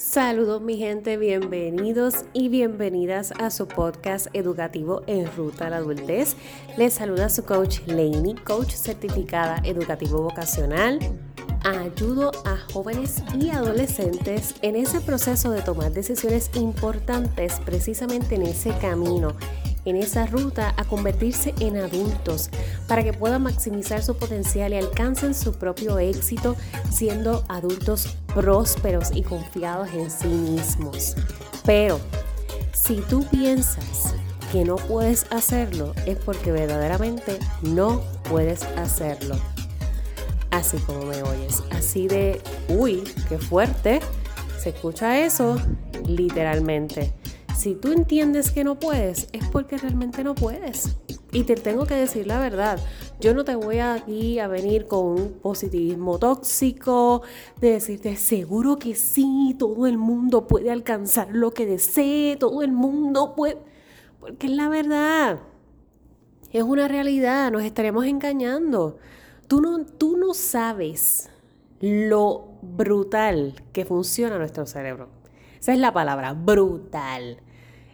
Saludos mi gente, bienvenidos y bienvenidas a su podcast educativo en ruta a la adultez. Les saluda su coach Lainey, coach certificada educativo vocacional. Ayudo a jóvenes y adolescentes en ese proceso de tomar decisiones importantes precisamente en ese camino en esa ruta a convertirse en adultos para que puedan maximizar su potencial y alcancen su propio éxito siendo adultos prósperos y confiados en sí mismos. Pero si tú piensas que no puedes hacerlo es porque verdaderamente no puedes hacerlo. Así como me oyes, así de, uy, qué fuerte, se escucha eso literalmente. Si tú entiendes que no puedes, es porque realmente no puedes. Y te tengo que decir la verdad, yo no te voy aquí a venir con un positivismo tóxico, de decirte seguro que sí, todo el mundo puede alcanzar lo que desee, todo el mundo puede, porque es la verdad, es una realidad, nos estaremos engañando. Tú no, tú no sabes lo brutal que funciona nuestro cerebro. Esa es la palabra, brutal.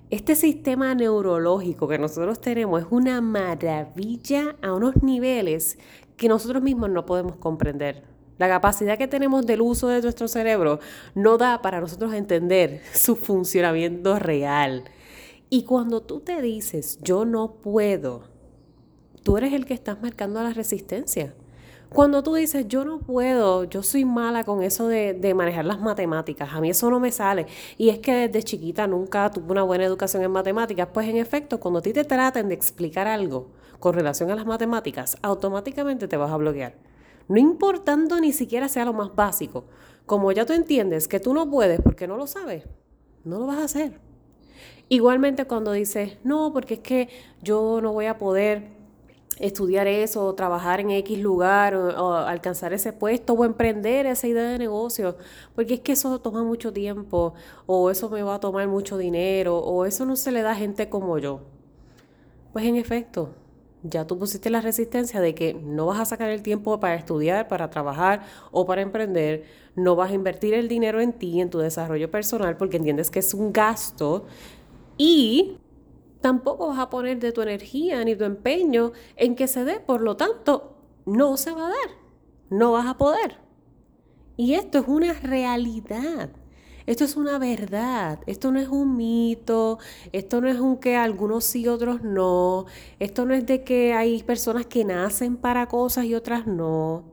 Este sistema neurológico que nosotros tenemos es una maravilla a unos niveles que nosotros mismos no podemos comprender. La capacidad que tenemos del uso de nuestro cerebro no da para nosotros entender su funcionamiento real. Y cuando tú te dices, yo no puedo, tú eres el que estás marcando la resistencia. Cuando tú dices, yo no puedo, yo soy mala con eso de, manejar las matemáticas, a mí eso no me sale, y es que desde chiquita nunca tuve una buena educación en matemáticas, pues en efecto, cuando a ti te traten de explicar algo con relación a las matemáticas, automáticamente te vas a bloquear. No importando ni siquiera sea lo más básico. Como ya tú entiendes que tú no puedes porque no lo sabes, no lo vas a hacer. Igualmente cuando dices, no, porque es que yo no voy a poder estudiar eso, o trabajar en X lugar, o, alcanzar ese puesto, o emprender esa idea de negocio, porque es que eso toma mucho tiempo, o eso me va a tomar mucho dinero, o eso no se le da a gente como yo. Pues en efecto, ya tú pusiste la resistencia de que no vas a sacar el tiempo para estudiar, para trabajar o para emprender, no vas a invertir el dinero en ti, en tu desarrollo personal, porque entiendes que es un gasto. Y tampoco vas a poner de tu energía ni tu empeño en que se dé, por lo tanto, no se va a dar, no vas a poder. Y esto es una realidad. Esto es una verdad, esto no es un mito, esto no es un que algunos sí, otros no, esto no es de que hay personas que nacen para cosas y otras no.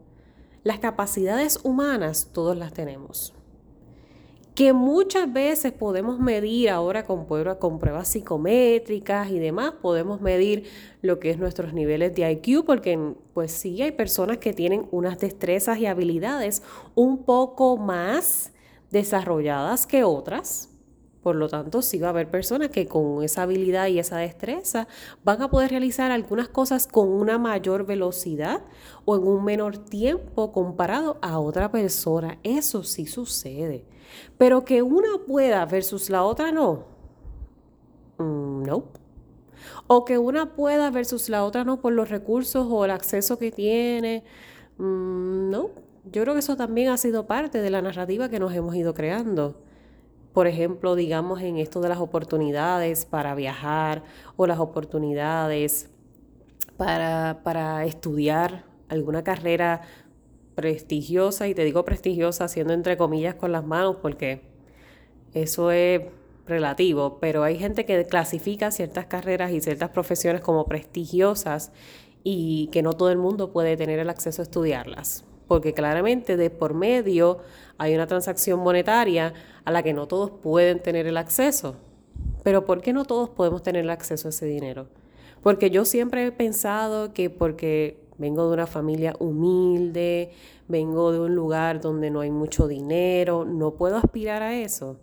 Las capacidades humanas todos las tenemos que muchas veces podemos medir ahora con, con pruebas psicométricas y demás, podemos medir lo que es nuestros niveles de IQ, porque pues sí hay personas que tienen unas destrezas y habilidades un poco más desarrolladas que otras. Por lo tanto, sí va a haber personas que con esa habilidad y esa destreza van a poder realizar algunas cosas con una mayor velocidad o en un menor tiempo comparado a otra persona. Eso sí sucede. Pero que una pueda versus la otra no. Mm, no. O que una pueda versus la otra no por los recursos o el acceso que tiene. Mm, no. Yo creo que eso también ha sido parte de la narrativa que nos hemos ido creando. Por ejemplo, digamos en esto de las oportunidades para viajar o las oportunidades para, para estudiar alguna carrera prestigiosa, y te digo prestigiosa haciendo entre comillas con las manos porque eso es relativo, pero hay gente que clasifica ciertas carreras y ciertas profesiones como prestigiosas y que no todo el mundo puede tener el acceso a estudiarlas, porque claramente de por medio hay una transacción monetaria a la que no todos pueden tener el acceso. Pero ¿por qué no todos podemos tener el acceso a ese dinero? Porque yo siempre he pensado que porque vengo de una familia humilde, vengo de un lugar donde no hay mucho dinero, no puedo aspirar a eso.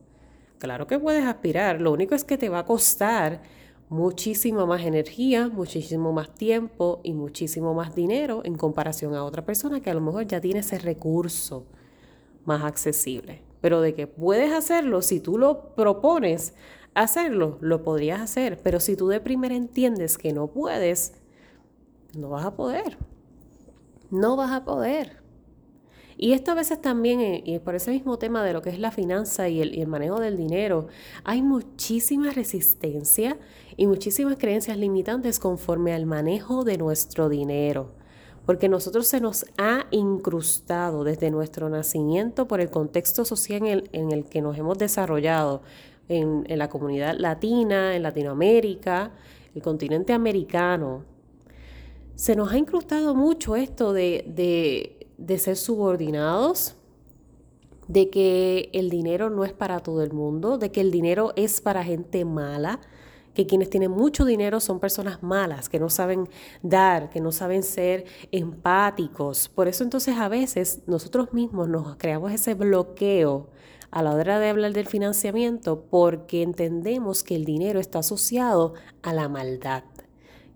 Claro que puedes aspirar, lo único es que te va a costar muchísimo más energía, muchísimo más tiempo y muchísimo más dinero en comparación a otra persona que a lo mejor ya tiene ese recurso más accesible. Pero de que puedes hacerlo, si tú lo propones hacerlo, lo podrías hacer. Pero si tú de primera entiendes que no puedes, no vas a poder. No vas a poder. Y esto a veces también, eh, y por ese mismo tema de lo que es la finanza y el, y el manejo del dinero, hay muchísima resistencia y muchísimas creencias limitantes conforme al manejo de nuestro dinero porque nosotros se nos ha incrustado desde nuestro nacimiento por el contexto social en el, que nos hemos desarrollado en, la comunidad latina, en Latinoamérica, el continente americano. Se nos ha incrustado mucho esto de, de ser subordinados, de que el dinero no es para todo el mundo, de que el dinero es para gente mala, que quienes tienen mucho dinero son personas malas, que no saben dar, que no saben ser empáticos. Por eso entonces a veces nosotros mismos nos creamos ese bloqueo a la hora de hablar del financiamiento porque entendemos que el dinero está asociado a la maldad,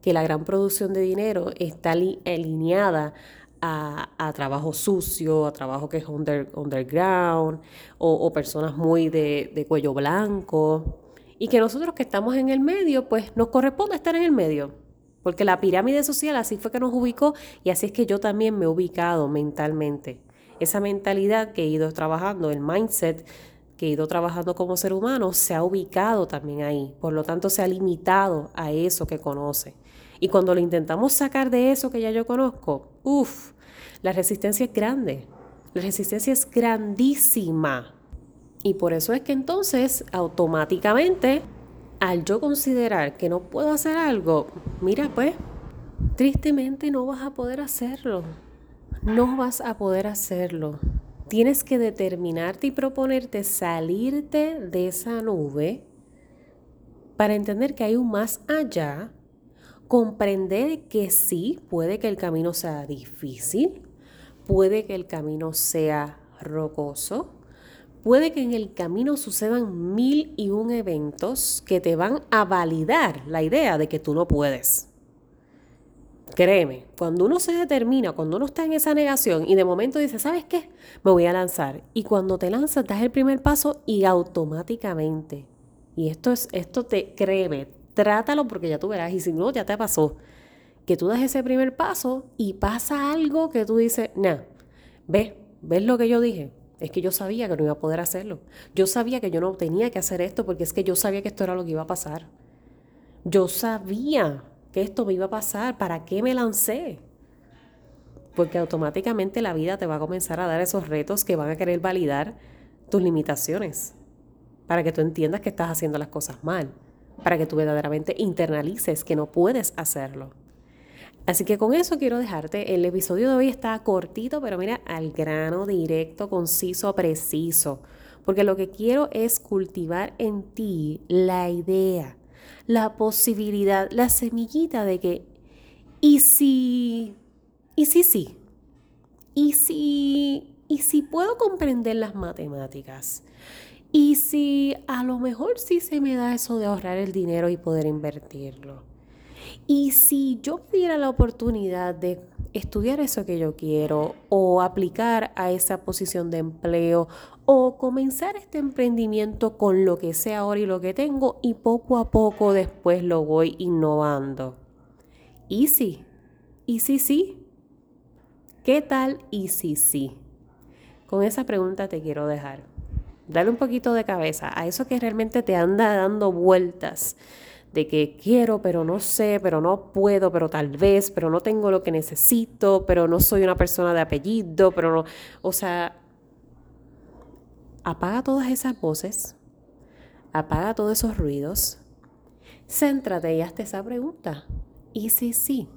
que la gran producción de dinero está alineada a, trabajo sucio, a trabajo que es underground o, personas muy de cuello blanco y que nosotros que estamos en el medio, pues nos corresponde estar en el medio. Porque la pirámide social así fue que nos ubicó y así es que yo también me he ubicado mentalmente. Esa mentalidad que he ido trabajando, el mindset que he ido trabajando como ser humano, se ha ubicado también ahí. Por lo tanto, se ha limitado a eso que conoce. Y cuando lo intentamos sacar de eso que ya yo conozco, uff, la resistencia es grande. La resistencia es grandísima. Y por eso es que entonces automáticamente, al yo considerar que no puedo hacer algo, mira pues, tristemente no vas a poder hacerlo. No vas a poder hacerlo. Tienes que determinarte y proponerte salirte de esa nube para entender que hay un más allá, comprender que sí, puede que el camino sea difícil, puede que el camino sea rocoso, puede que en el camino sucedan mil y un eventos que te van a validar la idea de que tú no puedes. Créeme, cuando uno se determina, cuando uno está en esa negación y de momento dice, ¿sabes qué? Me voy a lanzar. Y cuando te lanzas, das el primer paso y automáticamente. Y esto es, esto te, créeme, trátalo porque ya tú verás. Y si no, ya te pasó. Que tú das ese primer paso y pasa algo que tú dices, nah, ve, ¿ves lo que yo dije? Es que yo sabía que no iba a poder hacerlo. Yo sabía que yo no tenía que hacer esto porque es que yo sabía que esto era lo que iba a pasar. Yo sabía que esto me iba a pasar. ¿Para qué me lancé? Porque automáticamente la vida te va a comenzar a dar esos retos que van a querer validar tus limitaciones. Para que tú entiendas que estás haciendo las cosas mal. Para que tú verdaderamente internalices que no puedes hacerlo. Así que con eso quiero dejarte. El episodio de hoy está cortito, pero mira, al grano, directo, conciso, preciso. Porque lo que quiero es cultivar en ti la idea, la posibilidad, la semillita de que, ¿y si, y si sí? ¿Y si, y si puedo comprender las matemáticas? ¿Y si a lo mejor sí se me da eso de ahorrar el dinero y poder invertirlo? Y si yo tuviera la oportunidad de estudiar eso que yo quiero o aplicar a esa posición de empleo o comenzar este emprendimiento con lo que sé ahora y lo que tengo y poco a poco después lo voy innovando. ¿Y si? ¿Y si sí? ¿Qué tal y si sí? Con esa pregunta te quiero dejar. Dale un poquito de cabeza a eso que realmente te anda dando vueltas de que quiero, pero no sé, pero no puedo, pero tal vez, pero no tengo lo que necesito, pero no soy una persona de apellido, pero no, o sea, apaga todas esas voces, apaga todos esos ruidos, céntrate y hazte esa pregunta. ¿Y si sí?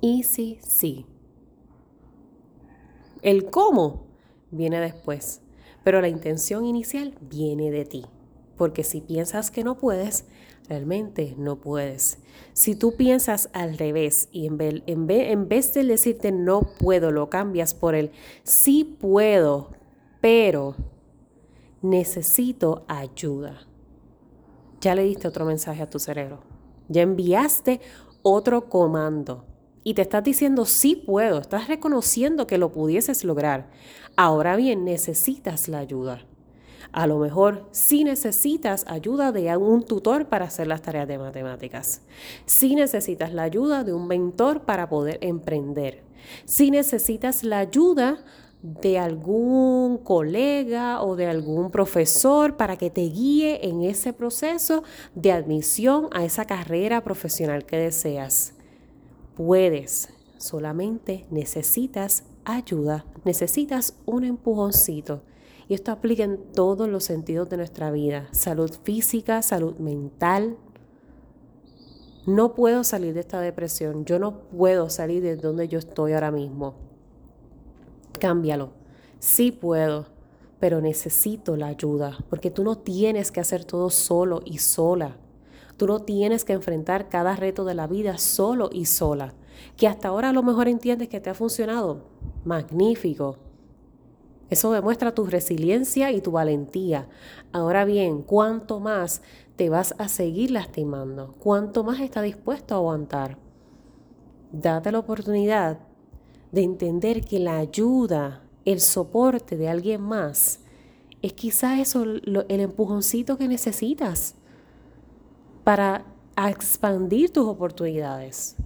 ¿Y si sí? El cómo viene después, pero la intención inicial viene de ti. Porque si piensas que no puedes, realmente no puedes. Si tú piensas al revés y en vez, en, vez, de decirte no puedo, lo cambias por el sí puedo, pero necesito ayuda. Ya le diste otro mensaje a tu cerebro. Ya enviaste otro comando. Y te estás diciendo, sí puedo, estás reconociendo que lo pudieses lograr. Ahora bien, necesitas la ayuda. A lo mejor si necesitas ayuda de un tutor para hacer las tareas de matemáticas. Si necesitas la ayuda de un mentor para poder emprender. Si necesitas la ayuda de algún colega o de algún profesor para que te guíe en ese proceso de admisión a esa carrera profesional que deseas. Puedes, solamente necesitas ayuda, necesitas un empujoncito. Y esto aplica en todos los sentidos de nuestra vida, salud física, salud mental. No puedo salir de esta depresión, yo no puedo salir de donde yo estoy ahora mismo. Cámbialo. Sí puedo, pero necesito la ayuda, porque tú no tienes que hacer todo solo y sola. Tú no tienes que enfrentar cada reto de la vida solo y sola. Que hasta ahora a lo mejor entiendes que te ha funcionado. Magnífico. Eso demuestra tu resiliencia y tu valentía. Ahora bien, ¿cuánto más te vas a seguir lastimando? ¿Cuánto más estás dispuesto a aguantar? Date la oportunidad de entender que la ayuda, el soporte de alguien más, es quizás eso el empujoncito que necesitas para expandir tus oportunidades,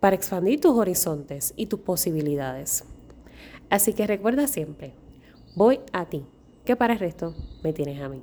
para expandir tus horizontes y tus posibilidades. Así que recuerda siempre, voy a ti, que para el resto me tienes a mí.